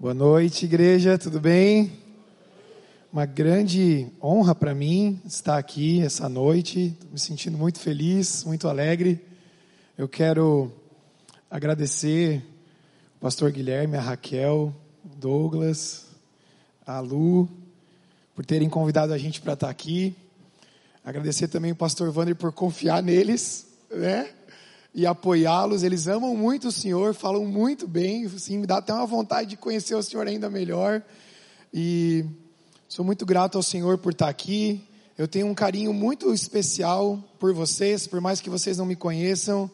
Boa noite, igreja, tudo bem? Uma grande honra para mim estar aqui essa noite, me sentindo muito feliz, muito alegre. Eu quero agradecer o pastor Guilherme, a Raquel, Douglas, a Lu, por terem convidado a gente para estar aqui. Agradecer também o pastor Wander por confiar neles, né? E apoiá-los. Eles amam muito o Senhor, falam muito bem, assim, me dá até uma vontade de conhecer o Senhor ainda melhor. E sou muito grato ao Senhor por estar aqui. Eu tenho um carinho muito especial por vocês, por mais que vocês não me conheçam.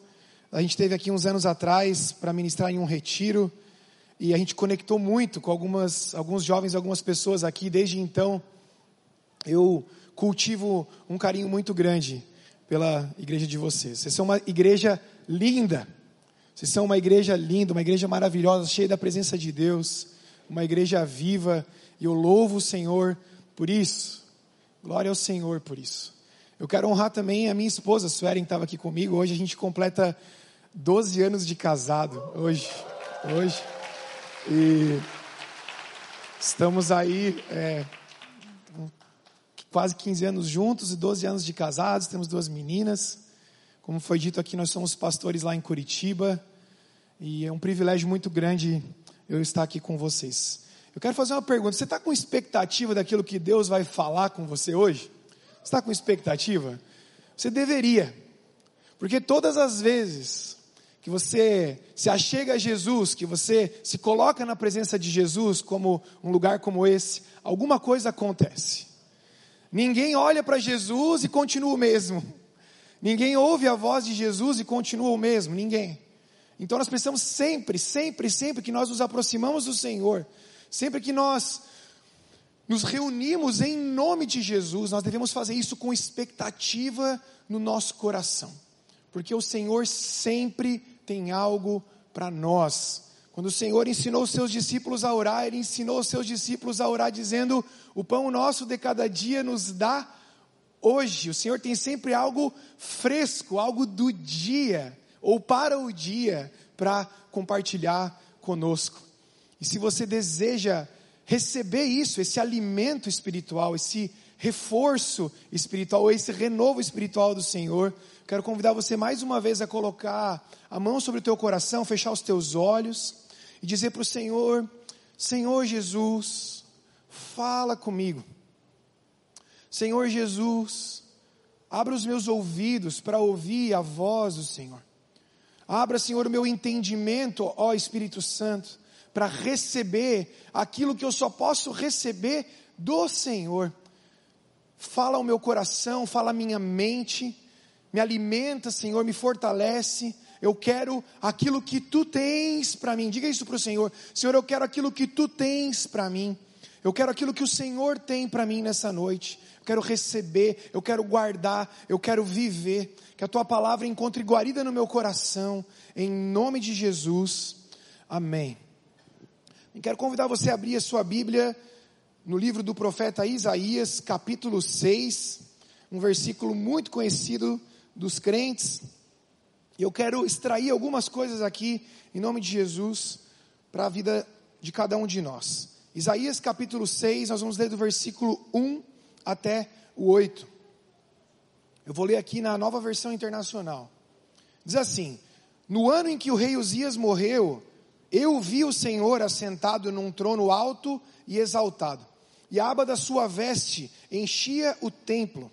A gente teve aqui uns anos atrás para ministrar em um retiro e a gente conectou muito com algumas, alguns jovens, algumas pessoas aqui. Desde então, eu cultivo um carinho muito grande pela igreja de vocês. Vocês são uma igreja linda. Vocês são uma igreja linda, uma igreja maravilhosa, cheia da presença de Deus, uma igreja viva, e eu louvo o Senhor por isso. Glória ao Senhor por isso. Eu quero honrar também a minha esposa, Suelen, que estava aqui comigo. Hoje a gente completa 12 anos de casado. Hoje. Hoje. E estamos aí. É, quase 15 anos juntos e 12 anos de casados, temos duas meninas. Como foi dito aqui, nós somos pastores lá em Curitiba e é um privilégio muito grande eu estar aqui com vocês. Eu quero fazer uma pergunta: você está com expectativa daquilo que Deus vai falar com você hoje? Você está com expectativa? Você deveria, porque todas as vezes que você se achega a Jesus, que você se coloca na presença de Jesus, como um lugar como esse, alguma coisa acontece. Ninguém olha para Jesus e continua o mesmo. Ninguém ouve a voz de Jesus e continua o mesmo. Ninguém. Então nós precisamos sempre, sempre, sempre que nós nos aproximamos do Senhor, sempre que nós nos reunimos em nome de Jesus, nós devemos fazer isso com expectativa no nosso coração, porque o Senhor sempre tem algo para nós. Quando o Senhor ensinou os seus discípulos a orar, Ele ensinou os seus discípulos a orar, dizendo: O pão nosso de cada dia nos dá hoje. O Senhor tem sempre algo fresco, algo do dia, ou para o dia, para compartilhar conosco. E se você deseja receber isso, esse alimento espiritual, esse reforço espiritual, esse renovo espiritual do Senhor, quero convidar você mais uma vez a colocar a mão sobre o teu coração, fechar os teus olhos e dizer para o Senhor: Senhor Jesus, fala comigo. Senhor Jesus, abra os meus ouvidos para ouvir a voz do Senhor. Abra, Senhor, o meu entendimento, ó Espírito Santo, para receber aquilo que eu só posso receber do Senhor. Fala ao meu coração, fala à minha mente, me alimenta, Senhor, me fortalece eu quero aquilo que tu tens para mim. Diga isso para o Senhor. Senhor, eu quero aquilo que tu tens para mim. Eu quero aquilo que o Senhor tem para mim nessa noite. Eu quero receber, eu quero guardar, eu quero viver. Que a tua palavra encontre guarida no meu coração. Em nome de Jesus. Amém. E quero convidar você a abrir a sua Bíblia no livro do profeta Isaías, capítulo 6, um versículo muito conhecido dos crentes. E eu quero extrair algumas coisas aqui, em nome de Jesus, para a vida de cada um de nós. Isaías capítulo 6, nós vamos ler do versículo 1 até o 8. Eu vou ler aqui na nova versão internacional. Diz assim: No ano em que o rei Uzias morreu, eu vi o Senhor assentado num trono alto e exaltado, e a aba da sua veste enchia o templo.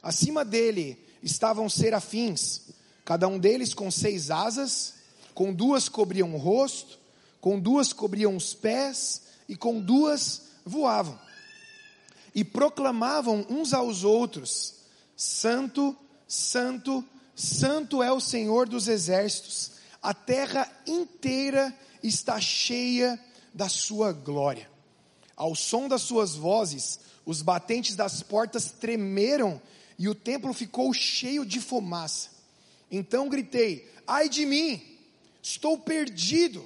Acima dele estavam serafins cada um deles com seis asas, com duas cobriam o rosto, com duas cobriam os pés, e com duas voavam. E proclamavam uns aos outros: Santo, Santo, Santo é o Senhor dos exércitos, a terra inteira está cheia da sua glória. Ao som das suas vozes, os batentes das portas tremeram e o templo ficou cheio de fumaça. Então gritei: Ai de mim, estou perdido,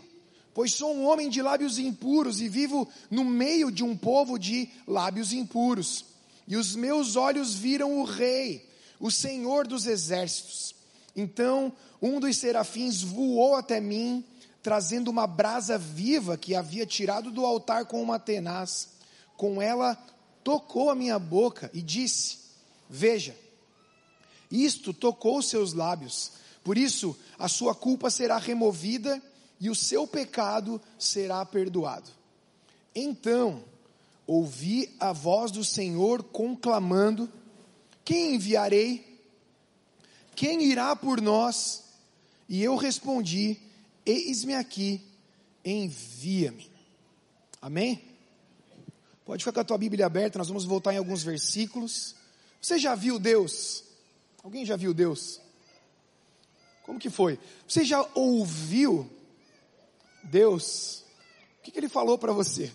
pois sou um homem de lábios impuros e vivo no meio de um povo de lábios impuros. E os meus olhos viram o Rei, o Senhor dos exércitos. Então um dos serafins voou até mim, trazendo uma brasa viva que havia tirado do altar com uma tenaz. Com ela tocou a minha boca e disse: Veja, isto tocou seus lábios, por isso a sua culpa será removida e o seu pecado será perdoado. Então ouvi a voz do Senhor conclamando: Quem enviarei? Quem irá por nós? E eu respondi: Eis-me aqui, envia-me. Amém? Pode ficar com a tua Bíblia aberta, nós vamos voltar em alguns versículos. Você já viu Deus? Alguém já viu Deus? Como que foi? Você já ouviu Deus? O que, que ele falou para você?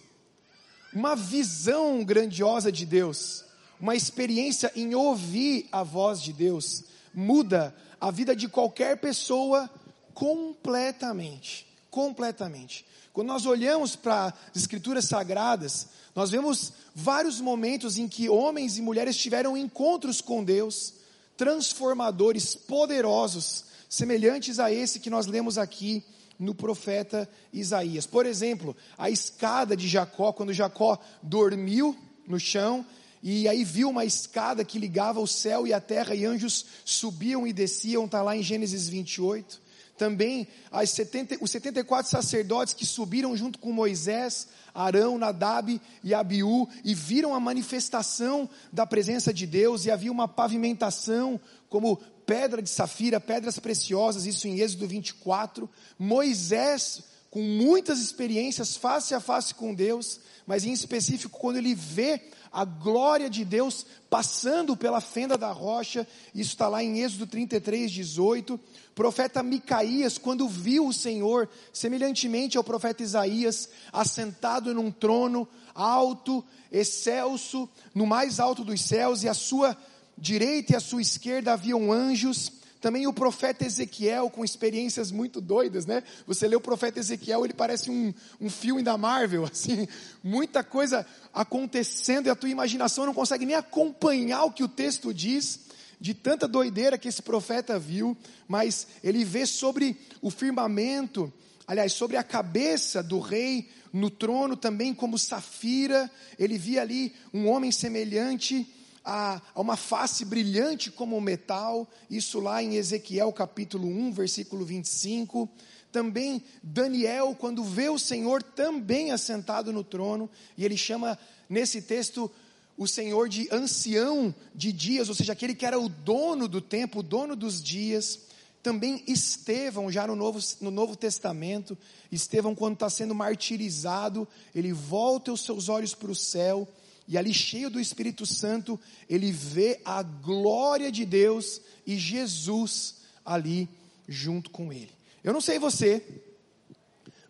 Uma visão grandiosa de Deus, uma experiência em ouvir a voz de Deus, muda a vida de qualquer pessoa completamente. Completamente. Quando nós olhamos para as Escrituras Sagradas, nós vemos vários momentos em que homens e mulheres tiveram encontros com Deus, transformadores, poderosos, semelhantes a esse que nós lemos aqui no profeta Isaías. Por exemplo, a escada de Jacó, quando Jacó dormiu no chão, e aí viu uma escada que ligava o céu e a terra, e anjos subiam e desciam, está lá em Gênesis 28 também as 70, os 74 sacerdotes que subiram junto com Moisés, Arão, Nadab e Abiú e viram a manifestação da presença de Deus e havia uma pavimentação como pedra de safira, pedras preciosas, isso em Êxodo 24. Moisés, com muitas experiências face a face com Deus, mas em específico quando ele vê a glória de Deus passando pela fenda da rocha, isso está lá em Êxodo 33, 18. Profeta Micaías, quando viu o Senhor, semelhantemente ao profeta Isaías, assentado num trono alto, excelso, no mais alto dos céus, e à sua direita e à sua esquerda haviam anjos, também o profeta Ezequiel, com experiências muito doidas, né? Você lê o profeta Ezequiel, ele parece um, um filme da Marvel, assim, muita coisa acontecendo e a tua imaginação não consegue nem acompanhar o que o texto diz, de tanta doideira que esse profeta viu, mas ele vê sobre o firmamento, aliás, sobre a cabeça do rei no trono também como safira, ele via ali um homem semelhante a, a uma face brilhante como metal, isso lá em Ezequiel capítulo 1, versículo 25. Também Daniel, quando vê o Senhor também assentado no trono, e ele chama nesse texto o Senhor de ancião de dias, ou seja, aquele que era o dono do tempo, o dono dos dias. Também Estevão, já no Novo, no Novo Testamento, Estevão, quando está sendo martirizado, ele volta os seus olhos para o céu e ali, cheio do Espírito Santo, ele vê a glória de Deus e Jesus ali junto com ele. Eu não sei você,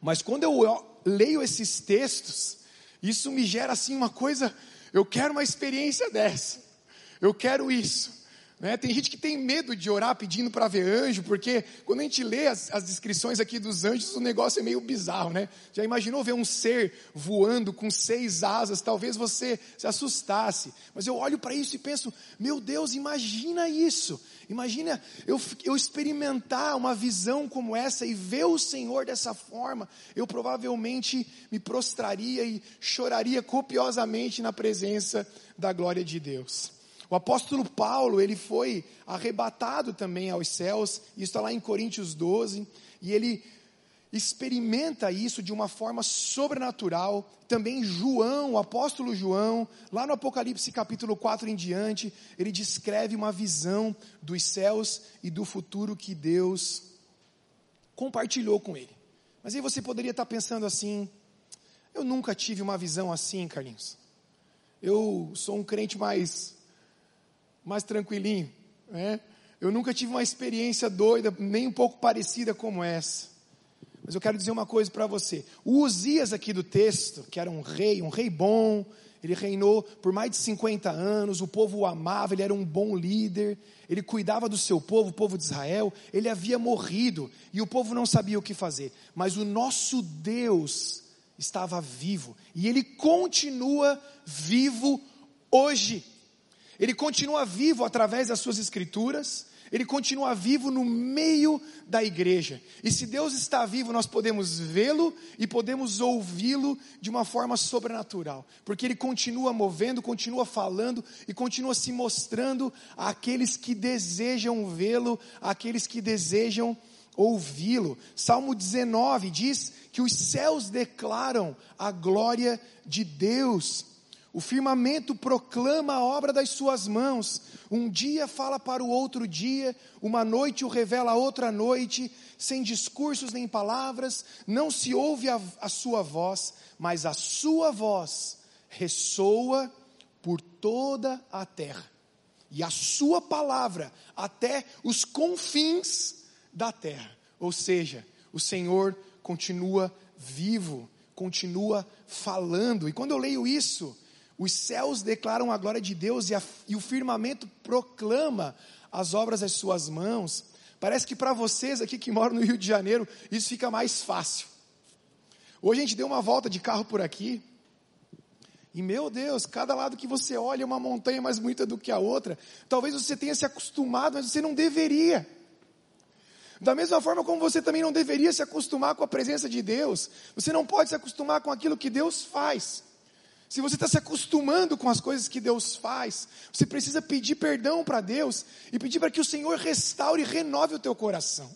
mas quando eu leio esses textos, isso me gera assim uma coisa, eu quero uma experiência dessa. Eu quero isso. Né? Tem gente que tem medo de orar pedindo para ver anjo, porque quando a gente lê as, as, descrições aqui dos anjos, o negócio é meio bizarro, né? Já imaginou ver um ser voando com seis asas? Talvez você se assustasse. Mas eu olho para isso e penso, meu Deus, imagina isso. Imagina eu, eu experimentar uma visão como essa e ver o Senhor dessa forma. Eu provavelmente me prostraria e choraria copiosamente na presença da glória de Deus. O apóstolo Paulo, ele foi arrebatado também aos céus, isso está lá em Coríntios 12, e ele experimenta isso de uma forma sobrenatural. Também João, o apóstolo João, lá no Apocalipse capítulo 4 em diante, ele descreve uma visão dos céus e do futuro que Deus compartilhou com ele. Mas aí você poderia estar pensando assim: eu nunca tive uma visão assim, Carlinhos. Eu sou um crente mais mais tranquilinho. Né? Eu nunca tive uma experiência doida, nem um pouco parecida como essa. Mas eu quero dizer uma coisa para você. O Uzias aqui do texto, que era um rei, um rei bom, ele reinou por mais de 50 anos, o povo o amava, ele era um bom líder, ele cuidava do seu povo, o povo de Israel, ele havia morrido e o povo não sabia o que fazer. Mas o nosso Deus estava vivo e ele continua vivo hoje. Ele continua vivo através das suas escrituras, ele continua vivo no meio da igreja. E se Deus está vivo, nós podemos vê-lo e podemos ouvi-lo de uma forma sobrenatural, porque ele continua movendo, continua falando e continua se mostrando àqueles que desejam vê-lo, àqueles que desejam ouvi-lo. Salmo 19 diz que os céus declaram a glória de Deus. O firmamento proclama a obra das suas mãos. Um dia fala para o outro dia, uma noite o revela a outra noite, sem discursos nem palavras, não se ouve a, a sua voz, mas a sua voz ressoa por toda a terra. E a sua palavra até os confins da terra. Ou seja, o Senhor continua vivo, continua falando. E quando eu leio isso, os céus declaram a glória de Deus e, a, e o firmamento proclama as obras das suas mãos. Parece que para vocês aqui que moram no Rio de Janeiro, isso fica mais fácil. Hoje a gente deu uma volta de carro por aqui. E meu Deus, cada lado que você olha é uma montanha mais bonita do que a outra. Talvez você tenha se acostumado, mas você não deveria. Da mesma forma como você também não deveria se acostumar com a presença de Deus, você não pode se acostumar com aquilo que Deus faz. Se você está se acostumando com as coisas que Deus faz, você precisa pedir perdão para Deus e pedir para que o Senhor restaure e renove o teu coração,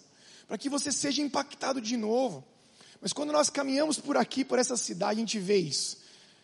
para que você seja impactado de novo. Mas quando nós caminhamos por aqui, por essa cidade, a gente vê isso.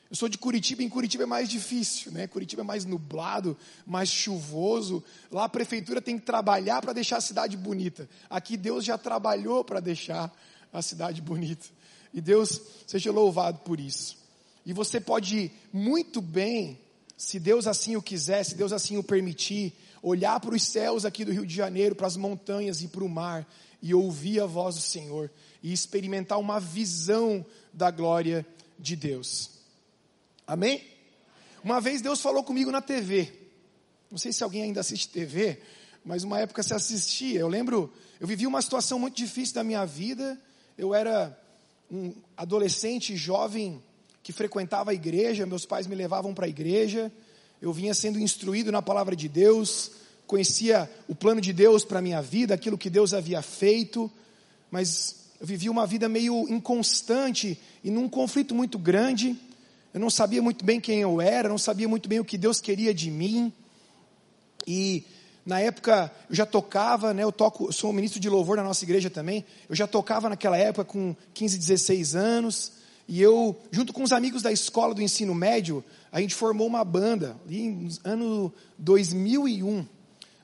Eu sou de Curitiba, em Curitiba é mais difícil, né? Curitiba é mais nublado, mais chuvoso. Lá a prefeitura tem que trabalhar para deixar a cidade bonita. Aqui Deus já trabalhou para deixar a cidade bonita. E Deus seja louvado por isso. E você pode muito bem, se Deus assim o quiser, se Deus assim o permitir, olhar para os céus aqui do Rio de Janeiro, para as montanhas e para o mar, e ouvir a voz do Senhor, e experimentar uma visão da glória de Deus. Amém? Uma vez Deus falou comigo na TV. Não sei se alguém ainda assiste TV, mas uma época se assistia. Eu lembro, eu vivi uma situação muito difícil da minha vida. Eu era um adolescente jovem que frequentava a igreja, meus pais me levavam para a igreja, eu vinha sendo instruído na palavra de Deus, conhecia o plano de Deus para a minha vida, aquilo que Deus havia feito, mas eu vivia uma vida meio inconstante e num conflito muito grande. Eu não sabia muito bem quem eu era, não sabia muito bem o que Deus queria de mim. E na época eu já tocava, né, eu toco, sou ministro de louvor na nossa igreja também. Eu já tocava naquela época com 15, 16 anos. E eu, junto com os amigos da escola do ensino médio, a gente formou uma banda, ali no ano 2001.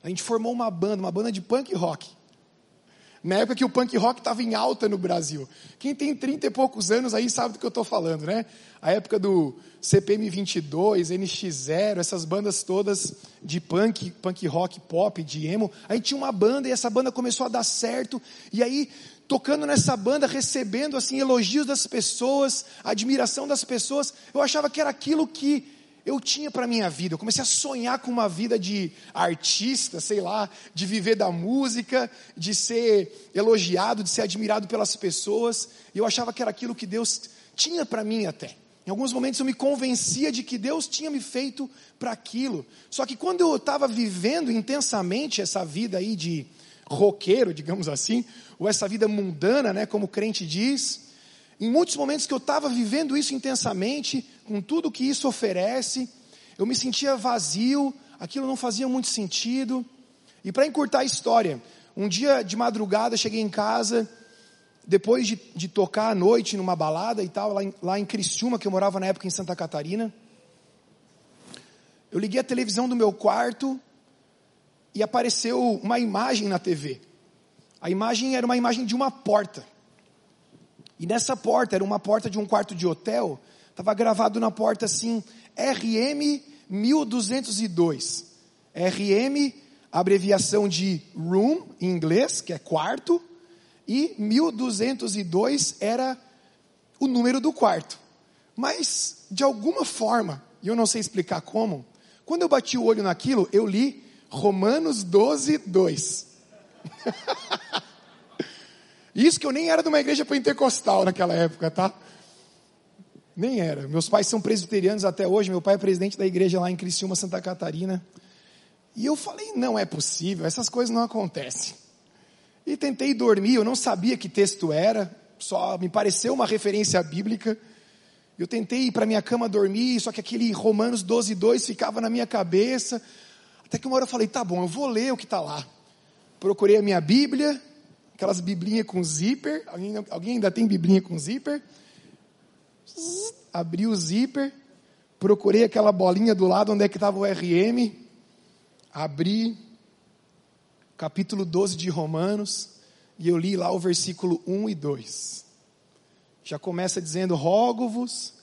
A gente formou uma banda, uma banda de punk rock. Na época que o punk rock estava em alta no Brasil. Quem tem 30 e poucos anos aí sabe do que eu estou falando, né? A época do CPM 22, NX0, essas bandas todas de punk, punk rock, pop, de emo. A gente tinha uma banda e essa banda começou a dar certo. E aí tocando nessa banda, recebendo assim elogios das pessoas, admiração das pessoas, eu achava que era aquilo que eu tinha para minha vida. Eu comecei a sonhar com uma vida de artista, sei lá, de viver da música, de ser elogiado, de ser admirado pelas pessoas. E eu achava que era aquilo que Deus tinha para mim até. Em alguns momentos eu me convencia de que Deus tinha me feito para aquilo. Só que quando eu estava vivendo intensamente essa vida aí de roqueiro, digamos assim, ou essa vida mundana, né, como o crente diz. Em muitos momentos que eu estava vivendo isso intensamente, com tudo que isso oferece, eu me sentia vazio, aquilo não fazia muito sentido. E para encurtar a história, um dia de madrugada cheguei em casa, depois de, de tocar à noite numa balada e tal, lá em, lá em Criciúma, que eu morava na época em Santa Catarina. Eu liguei a televisão do meu quarto e apareceu uma imagem na TV. A imagem era uma imagem de uma porta. E nessa porta, era uma porta de um quarto de hotel, estava gravado na porta assim, RM 1202. RM, abreviação de room, em inglês, que é quarto, e 1202 era o número do quarto. Mas, de alguma forma, e eu não sei explicar como, quando eu bati o olho naquilo, eu li Romanos 12, 2. Isso que eu nem era de uma igreja pentecostal naquela época, tá? Nem era. Meus pais são presbiterianos até hoje. Meu pai é presidente da igreja lá em Criciúma, Santa Catarina. E eu falei: não é possível, essas coisas não acontecem. E tentei dormir, eu não sabia que texto era, só me pareceu uma referência bíblica. Eu tentei ir para minha cama dormir, só que aquele Romanos 12, 2 ficava na minha cabeça. Até que uma hora eu falei: tá bom, eu vou ler o que está lá. Procurei a minha Bíblia, aquelas biblinhas com zíper. Alguém, alguém ainda tem biblinha com zíper? Abri o zíper, procurei aquela bolinha do lado onde é que estava o RM, abri capítulo 12 de Romanos e eu li lá o versículo 1 e 2. Já começa dizendo: Rogo-vos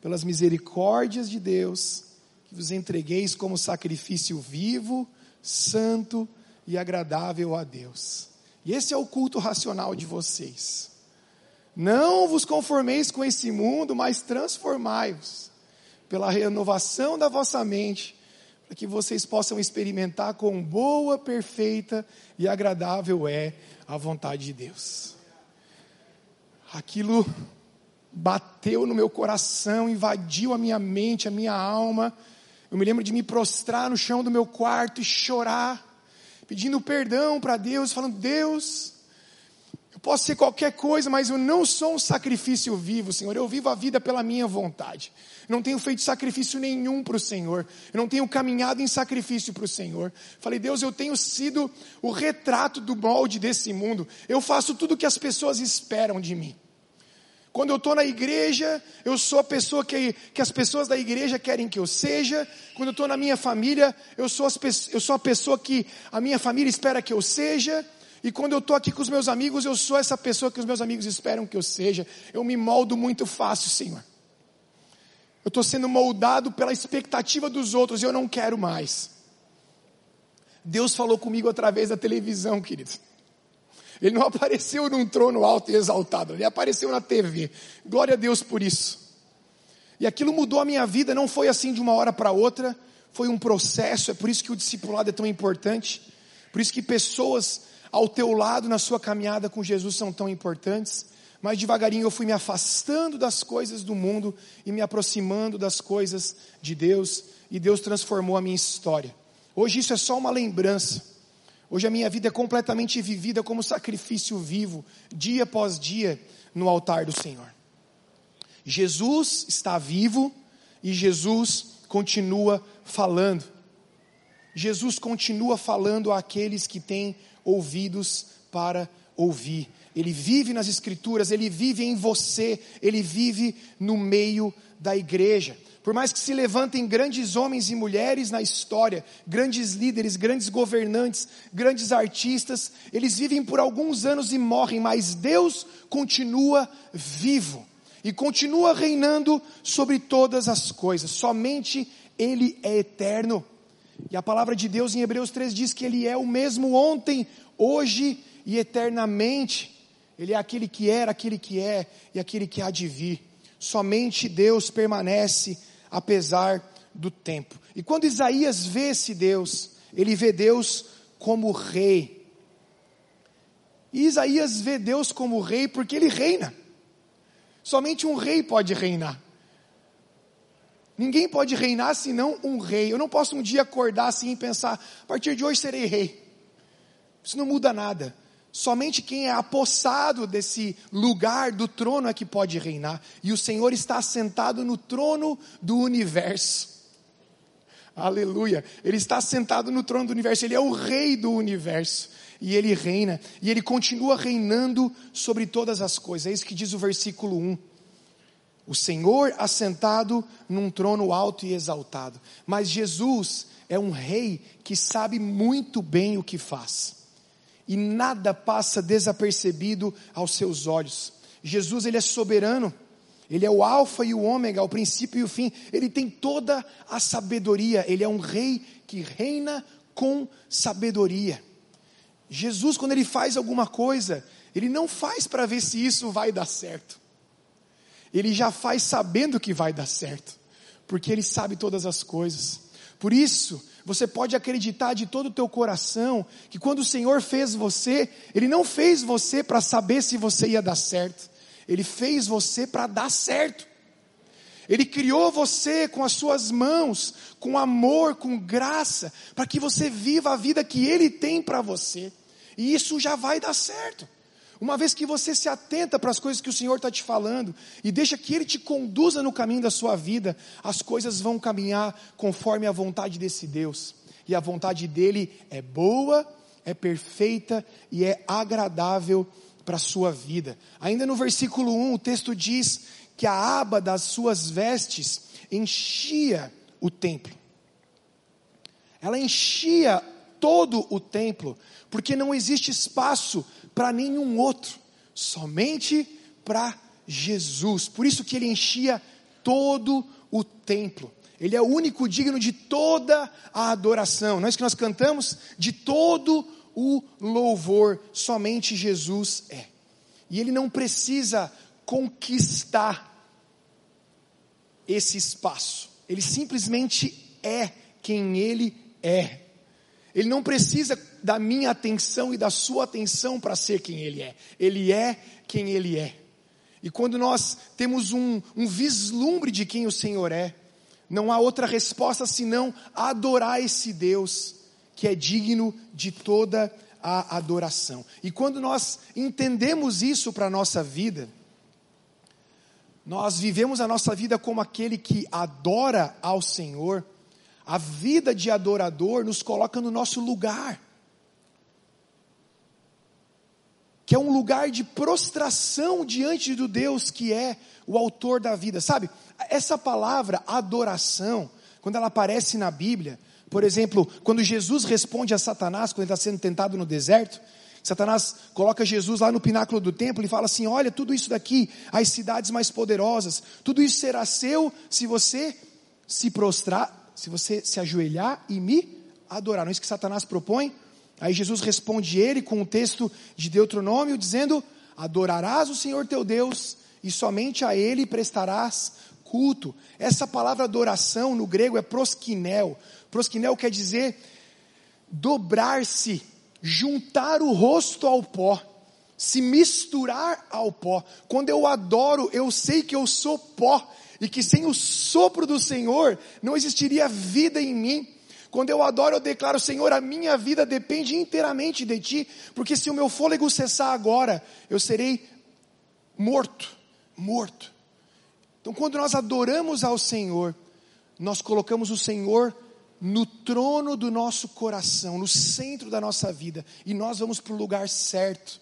pelas misericórdias de Deus que vos entregueis como sacrifício vivo, santo e agradável a Deus. E esse é o culto racional de vocês. Não vos conformeis com esse mundo, mas transformai-vos pela renovação da vossa mente, para que vocês possam experimentar quão boa, perfeita e agradável é a vontade de Deus. Aquilo bateu no meu coração, invadiu a minha mente, a minha alma. Eu me lembro de me prostrar no chão do meu quarto e chorar pedindo perdão para Deus, falando: Deus, eu posso ser qualquer coisa, mas eu não sou um sacrifício vivo, Senhor. Eu vivo a vida pela minha vontade. Não tenho feito sacrifício nenhum para o Senhor. Eu não tenho caminhado em sacrifício para o Senhor. Falei, Deus, eu tenho sido o retrato do molde desse mundo. Eu faço tudo o que as pessoas esperam de mim. Quando eu estou na igreja, eu sou a pessoa que, que as pessoas da igreja querem que eu seja. Quando eu estou na minha família, eu sou, as, eu sou a pessoa que a minha família espera que eu seja. E quando eu estou aqui com os meus amigos, eu sou essa pessoa que os meus amigos esperam que eu seja. Eu me moldo muito fácil, Senhor. Eu estou sendo moldado pela expectativa dos outros e eu não quero mais. Deus falou comigo através da televisão, queridos. Ele não apareceu num trono alto e exaltado, ele apareceu na TV. Glória a Deus por isso. E aquilo mudou a minha vida, não foi assim de uma hora para outra, foi um processo, é por isso que o discipulado é tão importante, por isso que pessoas ao teu lado na sua caminhada com Jesus são tão importantes. Mas devagarinho eu fui me afastando das coisas do mundo e me aproximando das coisas de Deus, e Deus transformou a minha história. Hoje isso é só uma lembrança. Hoje a minha vida é completamente vivida como sacrifício vivo, dia após dia, no altar do Senhor. Jesus está vivo e Jesus continua falando. Jesus continua falando àqueles que têm ouvidos para ouvir. Ele vive nas Escrituras, ele vive em você, ele vive no meio da igreja. Por mais que se levantem grandes homens e mulheres na história, grandes líderes, grandes governantes, grandes artistas, eles vivem por alguns anos e morrem, mas Deus continua vivo e continua reinando sobre todas as coisas. Somente Ele é eterno. E a palavra de Deus em Hebreus 3 diz que Ele é o mesmo ontem, hoje e eternamente. Ele é aquele que era, aquele que é e aquele que há de vir. Somente Deus permanece apesar do tempo. E quando Isaías vê esse Deus, ele vê Deus como rei. E Isaías vê Deus como rei porque ele reina. Somente um rei pode reinar. Ninguém pode reinar senão um rei. Eu não posso um dia acordar assim e pensar, a partir de hoje serei rei. Isso não muda nada. Somente quem é apossado desse lugar do trono é que pode reinar. E o Senhor está assentado no trono do universo. Aleluia. Ele está sentado no trono do universo. Ele é o rei do universo. E ele reina. E ele continua reinando sobre todas as coisas. É isso que diz o versículo 1. O Senhor assentado num trono alto e exaltado. Mas Jesus é um rei que sabe muito bem o que faz e nada passa desapercebido aos seus olhos. Jesus, ele é soberano, ele é o alfa e o ômega, o princípio e o fim. Ele tem toda a sabedoria, ele é um rei que reina com sabedoria. Jesus, quando ele faz alguma coisa, ele não faz para ver se isso vai dar certo. Ele já faz sabendo que vai dar certo, porque ele sabe todas as coisas. Por isso, você pode acreditar de todo o teu coração que quando o Senhor fez você, Ele não fez você para saber se você ia dar certo, Ele fez você para dar certo. Ele criou você com as suas mãos, com amor, com graça, para que você viva a vida que Ele tem para você. E isso já vai dar certo. Uma vez que você se atenta para as coisas que o Senhor está te falando e deixa que Ele te conduza no caminho da sua vida, as coisas vão caminhar conforme a vontade desse Deus. E a vontade dele é boa, é perfeita e é agradável para a sua vida. Ainda no versículo 1, o texto diz que a aba das suas vestes enchia o templo. Ela enchia todo o templo, porque não existe espaço para nenhum outro, somente para Jesus. Por isso que ele enchia todo o templo. Ele é o único digno de toda a adoração. Não é isso que nós cantamos? De todo o louvor, somente Jesus é. E ele não precisa conquistar esse espaço. Ele simplesmente é quem ele é. Ele não precisa da minha atenção e da sua atenção para ser quem ele é. Ele é quem ele é. E quando nós temos um, um vislumbre de quem o Senhor é, não há outra resposta senão adorar esse Deus que é digno de toda a adoração. E quando nós entendemos isso para a nossa vida, nós vivemos a nossa vida como aquele que adora ao Senhor, a vida de adorador nos coloca no nosso lugar, que é um lugar de prostração diante do Deus que é o autor da vida, sabe? Essa palavra adoração, quando ela aparece na Bíblia, por exemplo, quando Jesus responde a Satanás, quando ele está sendo tentado no deserto, Satanás coloca Jesus lá no pináculo do templo e fala assim: Olha, tudo isso daqui, as cidades mais poderosas, tudo isso será seu se você se prostrar, se você se ajoelhar e me adorar. Não é isso que Satanás propõe? Aí Jesus responde ele com o texto de Deuteronômio, dizendo: Adorarás o Senhor teu Deus e somente a ele prestarás culto. Essa palavra adoração no grego é proskinel. Proskinel quer dizer dobrar-se juntar o rosto ao pó, se misturar ao pó. Quando eu adoro, eu sei que eu sou pó e que sem o sopro do Senhor não existiria vida em mim. Quando eu adoro, eu declaro, Senhor, a minha vida depende inteiramente de Ti, porque se o meu fôlego cessar agora, eu serei morto, morto. Então, quando nós adoramos ao Senhor, nós colocamos o Senhor no trono do nosso coração, no centro da nossa vida, e nós vamos para o lugar certo,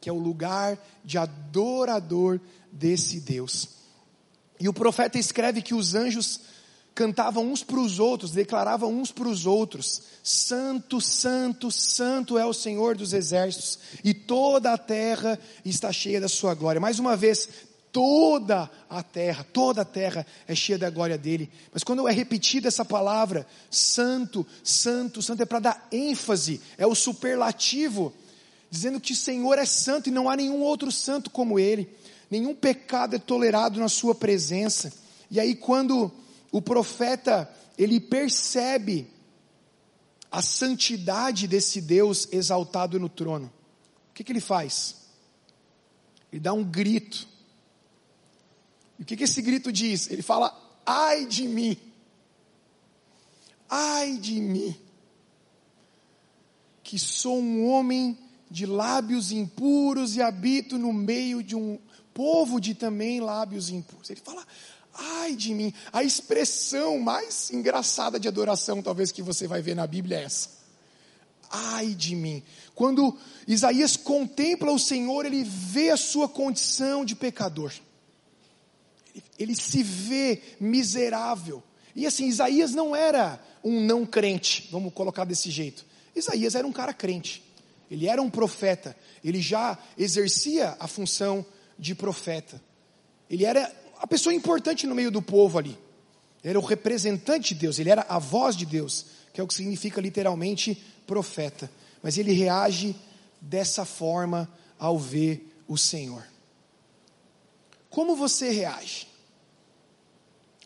que é o lugar de adorador desse Deus. E o profeta escreve que os anjos cantavam uns para os outros, declaravam uns para os outros: Santo, Santo, Santo é o Senhor dos exércitos, e toda a terra está cheia da sua glória. Mais uma vez, toda a terra, toda a terra é cheia da glória dele. Mas quando é repetida essa palavra, santo, santo, santo, é para dar ênfase, é o superlativo, dizendo que o Senhor é santo e não há nenhum outro santo como ele, nenhum pecado é tolerado na sua presença. E aí quando o profeta, ele percebe a santidade desse Deus exaltado no trono, o que, que ele faz? Ele dá um grito, e o que, que esse grito diz? Ele fala: ai de mim, ai de mim, que sou um homem de lábios impuros e habito no meio de um povo de também lábios impuros. Ele fala: ai de mim. A expressão mais engraçada de adoração, talvez, que você vai ver na Bíblia é essa. Ai de mim. Quando Isaías contempla o Senhor, ele vê a sua condição de pecador ele se vê miserável. E assim, Isaías não era um não crente, vamos colocar desse jeito. Isaías era um cara crente. Ele era um profeta. Ele já exercia a função de profeta. Ele era a pessoa importante no meio do povo ali. Ele era o representante de Deus, ele era a voz de Deus, que é o que significa literalmente profeta. Mas ele reage dessa forma ao ver o Senhor. Como você reage?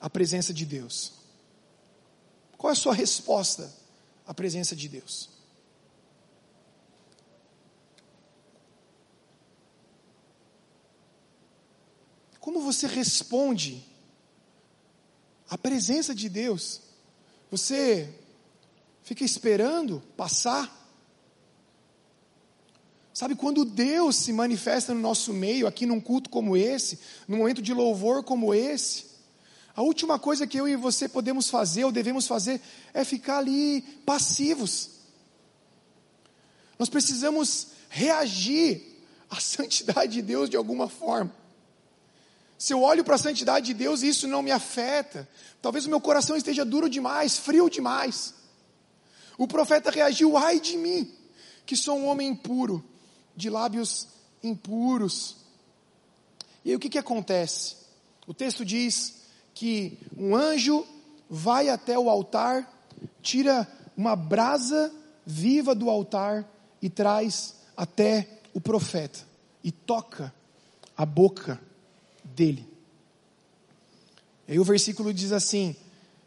à presença de Deus? Qual é a sua resposta à presença de Deus? Como você responde a presença de Deus. Você fica esperando passar. Sabe, quando Deus se manifesta no nosso meio, aqui num culto como esse, num momento de louvor como esse, a última coisa que eu e você podemos fazer ou devemos fazer é ficar ali passivos. Nós precisamos reagir à santidade de Deus de alguma forma. Se eu olho para a santidade de Deus e isso não me afeta, talvez o meu coração esteja duro demais, frio demais. O profeta reagiu, ai de mim, que sou um homem impuro de lábios impuros. E aí o que, que acontece? O texto diz que um anjo vai até o altar, tira uma brasa viva do altar e traz até o profeta e toca a boca dele. Aí o versículo diz assim: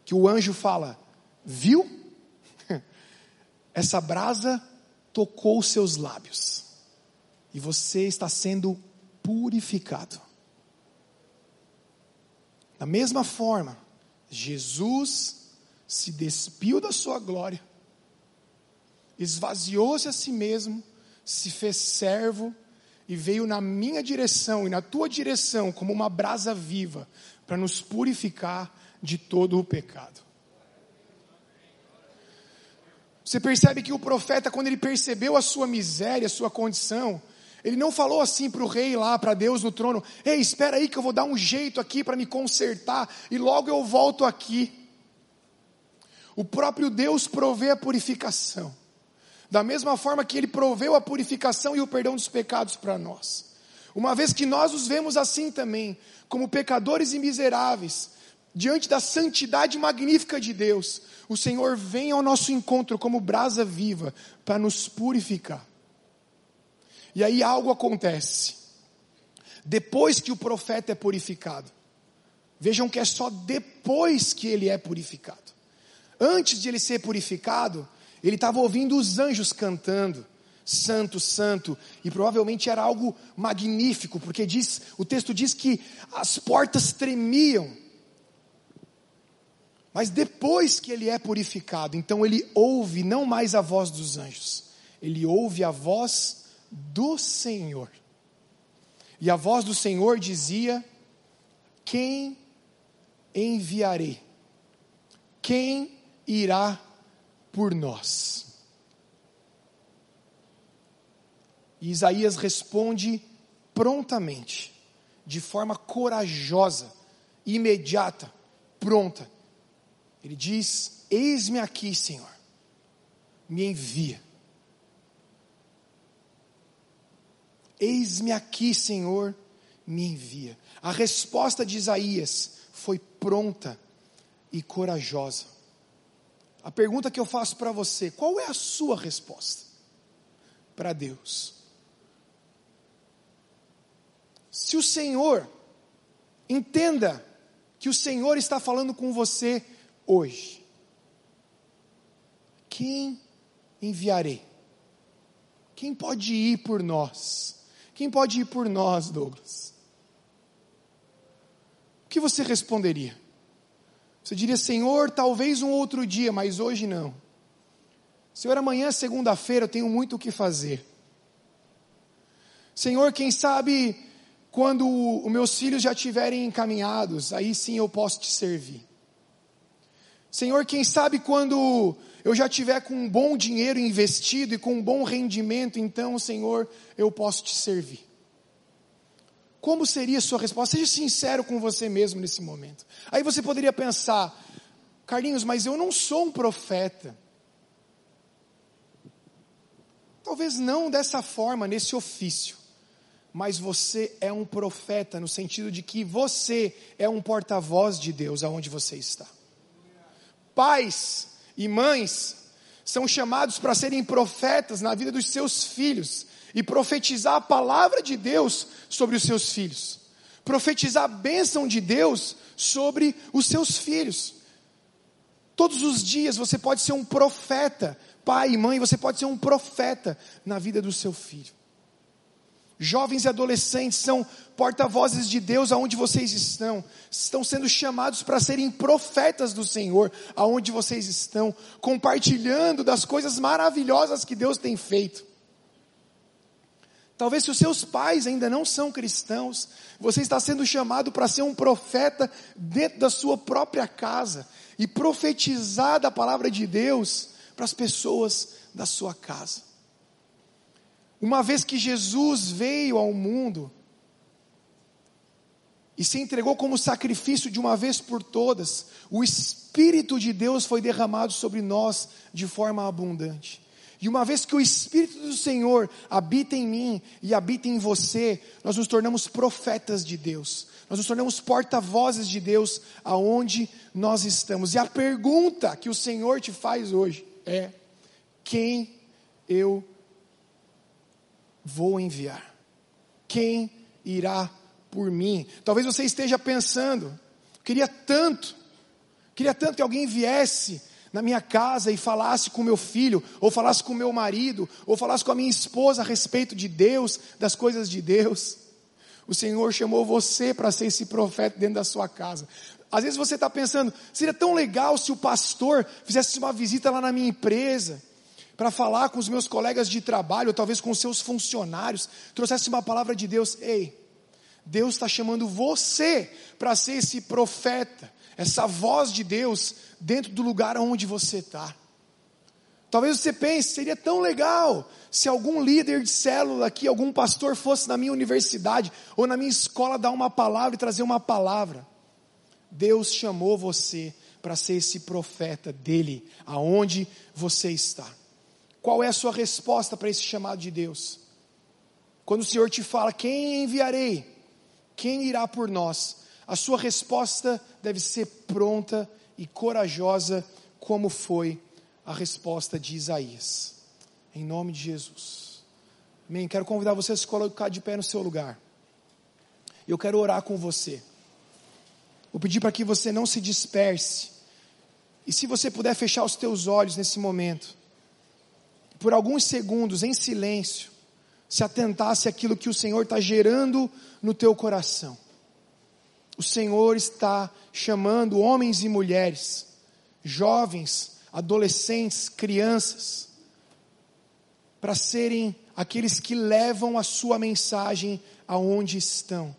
que o anjo fala, viu? Essa brasa tocou seus lábios e você está sendo purificado. Da mesma forma, Jesus se despiu da sua glória, esvaziou-se a si mesmo, se fez servo e veio na minha direção e na tua direção como uma brasa viva para nos purificar de todo o pecado. Você percebe que o profeta, quando ele percebeu a sua miséria, a sua condição, ele não falou assim para o rei lá, para Deus no trono: Ei, espera aí que eu vou dar um jeito aqui para me consertar e logo eu volto aqui. O próprio Deus provê a purificação, da mesma forma que Ele proveu a purificação e o perdão dos pecados para nós. Uma vez que nós os vemos assim também, como pecadores e miseráveis, diante da santidade magnífica de Deus, o Senhor vem ao nosso encontro como brasa viva para nos purificar. E aí algo acontece. Depois que o profeta é purificado. Vejam que é só depois que ele é purificado. Antes de ele ser purificado, ele estava ouvindo os anjos cantando, santo, santo, e provavelmente era algo magnífico, porque diz, o texto diz que as portas tremiam. Mas depois que ele é purificado, então ele ouve não mais a voz dos anjos, ele ouve a voz do Senhor. E a voz do Senhor dizia: Quem enviarei? Quem irá por nós? E Isaías responde prontamente, de forma corajosa, imediata, pronta. Ele diz: Eis-me aqui, Senhor, me envia. Eis-me aqui, Senhor, me envia. A resposta de Isaías foi pronta e corajosa. A pergunta que eu faço para você: qual é a sua resposta para Deus? Se o Senhor, entenda que o Senhor está falando com você hoje. Quem enviarei? Quem pode ir por nós? Quem pode ir por nós, Douglas? O que você responderia? Você diria, Senhor, talvez um outro dia, mas hoje não. Senhor, amanhã, segunda-feira, eu tenho muito o que fazer. Senhor, quem sabe quando os meus filhos já estiverem encaminhados, aí sim eu posso te servir. Senhor, quem sabe quando eu já tiver com um bom dinheiro investido e com um bom rendimento, então, Senhor, eu posso te servir. Como seria a sua resposta? Seja sincero com você mesmo nesse momento. Aí você poderia pensar, Carlinhos, mas eu não sou um profeta. Talvez não dessa forma, nesse ofício, mas você é um profeta no sentido de que você é um porta-voz de Deus aonde você está pais e mães são chamados para serem profetas na vida dos seus filhos e profetizar a palavra de Deus sobre os seus filhos, profetizar a bênção de Deus sobre os seus filhos. Todos os dias você pode ser um profeta, pai e mãe, você pode ser um profeta na vida do seu filho. Jovens e adolescentes são porta-vozes de Deus aonde vocês estão. Estão sendo chamados para serem profetas do Senhor aonde vocês estão, compartilhando das coisas maravilhosas que Deus tem feito. Talvez se os seus pais ainda não são cristãos, você está sendo chamado para ser um profeta dentro da sua própria casa e profetizar da palavra de Deus para as pessoas da sua casa. Uma vez que Jesus veio ao mundo e se entregou como sacrifício de uma vez por todas, o Espírito de Deus foi derramado sobre nós de forma abundante. E uma vez que o Espírito do Senhor habita em mim e habita em você, nós nos tornamos profetas de Deus. Nós nos tornamos porta-vozes de Deus aonde nós estamos. E a pergunta que o Senhor te faz hoje é: quem eu vou enviar? Quem irá por mim? Talvez você esteja pensando, queria tanto, queria tanto que alguém viesse na minha casa e falasse com meu filho, ou falasse com meu marido, ou falasse com a minha esposa a respeito de Deus, das coisas de Deus. O Senhor chamou você para ser esse profeta dentro da sua casa. Às vezes você está pensando, seria tão legal se o pastor fizesse uma visita lá na minha empresa, para falar com os meus colegas de trabalho, ou talvez com seus funcionários, trouxesse uma palavra de Deus. Ei, Deus está chamando você para ser esse profeta, essa voz de Deus dentro do lugar onde você está. Talvez você pense, seria tão legal se algum líder de célula aqui, algum pastor fosse na minha universidade ou na minha escola dar uma palavra e trazer uma palavra. Deus chamou você para ser esse profeta dele, aonde você está. Qual é a sua resposta para esse chamado de Deus? Quando o Senhor te fala, quem enviarei? Quem irá por nós? A sua resposta deve ser pronta e corajosa, como foi a resposta de Isaías. Em nome de Jesus. Amém. Quero convidar você a se colocar de pé no seu lugar. Eu quero orar com você. Vou pedir para que você não se disperse. E se você puder fechar os teus olhos nesse momento, por alguns segundos, em silêncio, se atentasse aquilo que o Senhor está gerando no teu coração. O Senhor está chamando homens e mulheres, jovens, adolescentes, crianças, para serem aqueles que levam a sua mensagem aonde estão.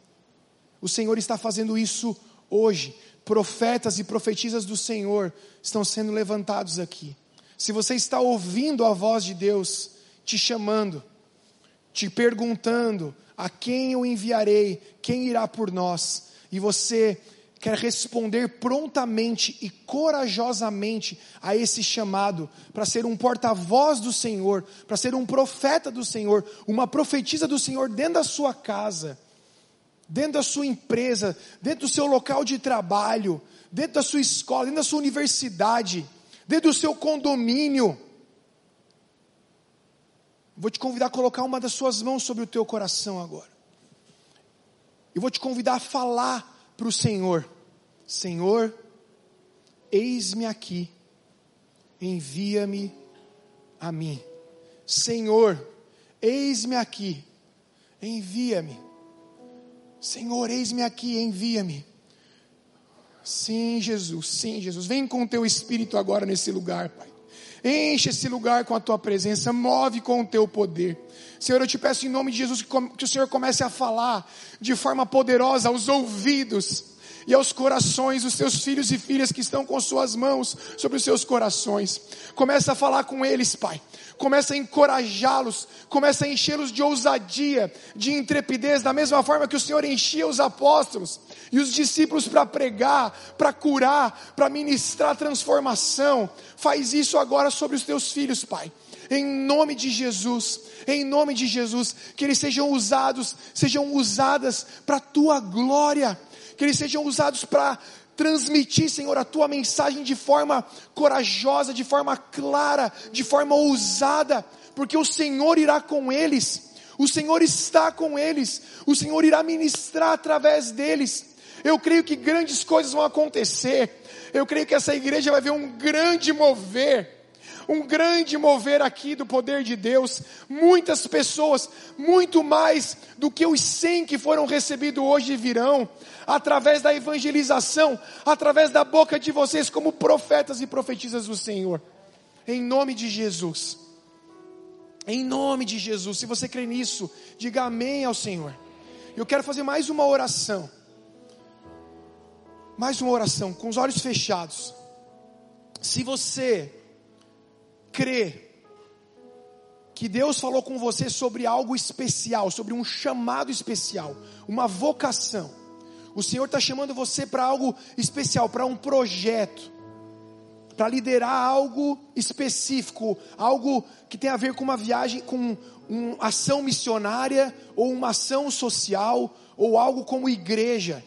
O Senhor está fazendo isso hoje. Profetas e profetisas do Senhor estão sendo levantados aqui. Se você está ouvindo a voz de Deus te chamando, te perguntando a quem eu enviarei, quem irá por nós, e você quer responder prontamente e corajosamente a esse chamado, para ser um porta-voz do Senhor, para ser um profeta do Senhor, uma profetisa do Senhor dentro da sua casa, dentro da sua empresa, dentro do seu local de trabalho, dentro da sua escola, dentro da sua universidade, dentro do seu condomínio. Vou te convidar a colocar uma das suas mãos sobre o teu coração agora. Eu vou te convidar a falar para o Senhor: Senhor, eis-me aqui, envia-me a mim. Senhor, eis-me aqui, envia-me. Senhor, eis-me aqui, envia-me. Sim, Jesus, sim, Jesus. Vem com o teu espírito agora nesse lugar, Pai. Enche esse lugar com a tua presença, move com o teu poder. Senhor, eu te peço em nome de Jesus que o Senhor comece a falar de forma poderosa aos ouvidos e aos corações dos teus filhos e filhas que estão com suas mãos sobre os seus corações. Começa a falar com eles, Pai. Começa a encorajá-los, começa a enchê-los de ousadia, de intrepidez, da mesma forma que o Senhor enchia os apóstolos e os discípulos para pregar, para curar, para ministrar transformação. Faz isso agora sobre os teus filhos, Pai. Em nome de Jesus, em nome de Jesus, que eles sejam usados, sejam usadas para a tua glória que eles sejam usados para transmitir, Senhor, a tua mensagem de forma corajosa, de forma clara, de forma ousada, porque o Senhor irá com eles, o Senhor está com eles, o Senhor irá ministrar através deles. Eu creio que grandes coisas vão acontecer, eu creio que essa igreja vai ver um grande mover, um grande mover aqui do poder de Deus. Muitas pessoas, muito mais do que os cem que foram recebidos hoje virão, através da evangelização, através da boca de vocês, como profetas e profetisas do Senhor. Em nome de Jesus. Em nome de Jesus. Se você crê nisso, diga amém ao Senhor. Eu quero fazer mais uma oração. Mais uma oração, com os olhos fechados. Se você crê que Deus falou com você sobre algo especial, sobre um chamado especial, uma vocação, o Senhor está chamando você para algo especial, para um projeto, para liderar algo específico, algo que tem a ver com uma viagem, com uma ação missionária, ou uma ação social, ou algo como igreja.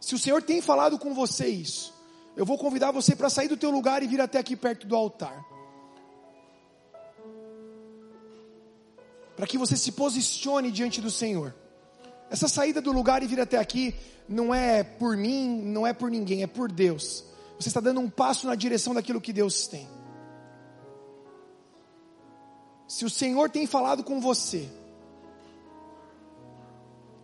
Se o Senhor tem falado com você isso, eu vou convidar você para sair do teu lugar e vir até aqui perto do altar. Para que você se posicione diante do Senhor. Essa saída do lugar e vir até aqui não é por mim, não é por ninguém, é por Deus. Você está dando um passo na direção daquilo que Deus tem. Se o Senhor tem falado com você,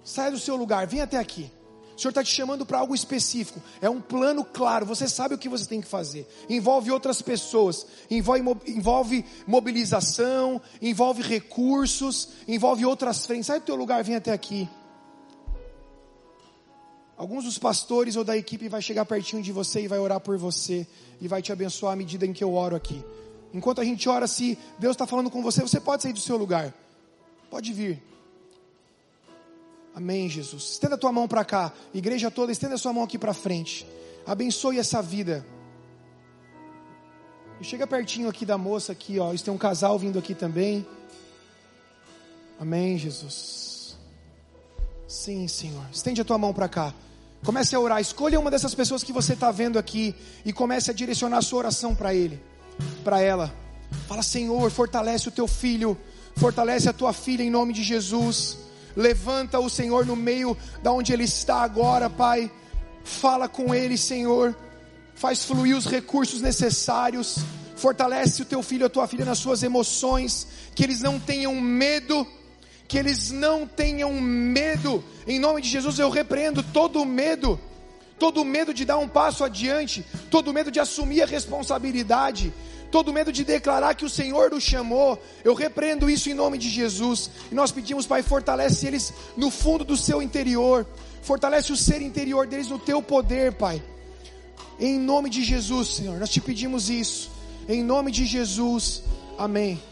saia do seu lugar, vem até aqui. O Senhor está te chamando para algo específico. É um plano claro. Você sabe o que você tem que fazer. Envolve outras pessoas. Envolve, envolve mobilização. Envolve recursos. Envolve outras frentes. Sai do teu lugar, vem até aqui. Alguns dos pastores ou da equipe vai chegar pertinho de você e vai orar por você. E vai te abençoar à medida em que eu oro aqui. Enquanto a gente ora, se Deus está falando com você, você pode sair do seu lugar. Pode vir. Amém, Jesus. Estenda a tua mão para cá. Igreja toda, estenda a sua mão aqui para frente. Abençoe essa vida. Chega pertinho aqui da moça aqui, ó. Isso tem um casal vindo aqui também. Amém, Jesus. Sim, Senhor. Estende a tua mão para cá. Comece a orar. Escolha uma dessas pessoas que você está vendo aqui e comece a direcionar a sua oração para ele, para ela. Fala, Senhor, fortalece o teu filho, fortalece a tua filha em nome de Jesus. Levanta o Senhor no meio da onde ele está agora, Pai. Fala com ele, Senhor. Faz fluir os recursos necessários. Fortalece o teu filho, a tua filha nas suas emoções, que eles não tenham medo, que eles não tenham medo. Em nome de Jesus eu repreendo todo medo, todo medo de dar um passo adiante, todo medo de assumir a responsabilidade todo medo de declarar que o Senhor o chamou. Eu repreendo isso em nome de Jesus. E nós pedimos, Pai, fortalece eles no fundo do seu interior. Fortalece o ser interior deles no teu poder, Pai. Em nome de Jesus, Senhor, nós te pedimos isso. Em nome de Jesus. Amém.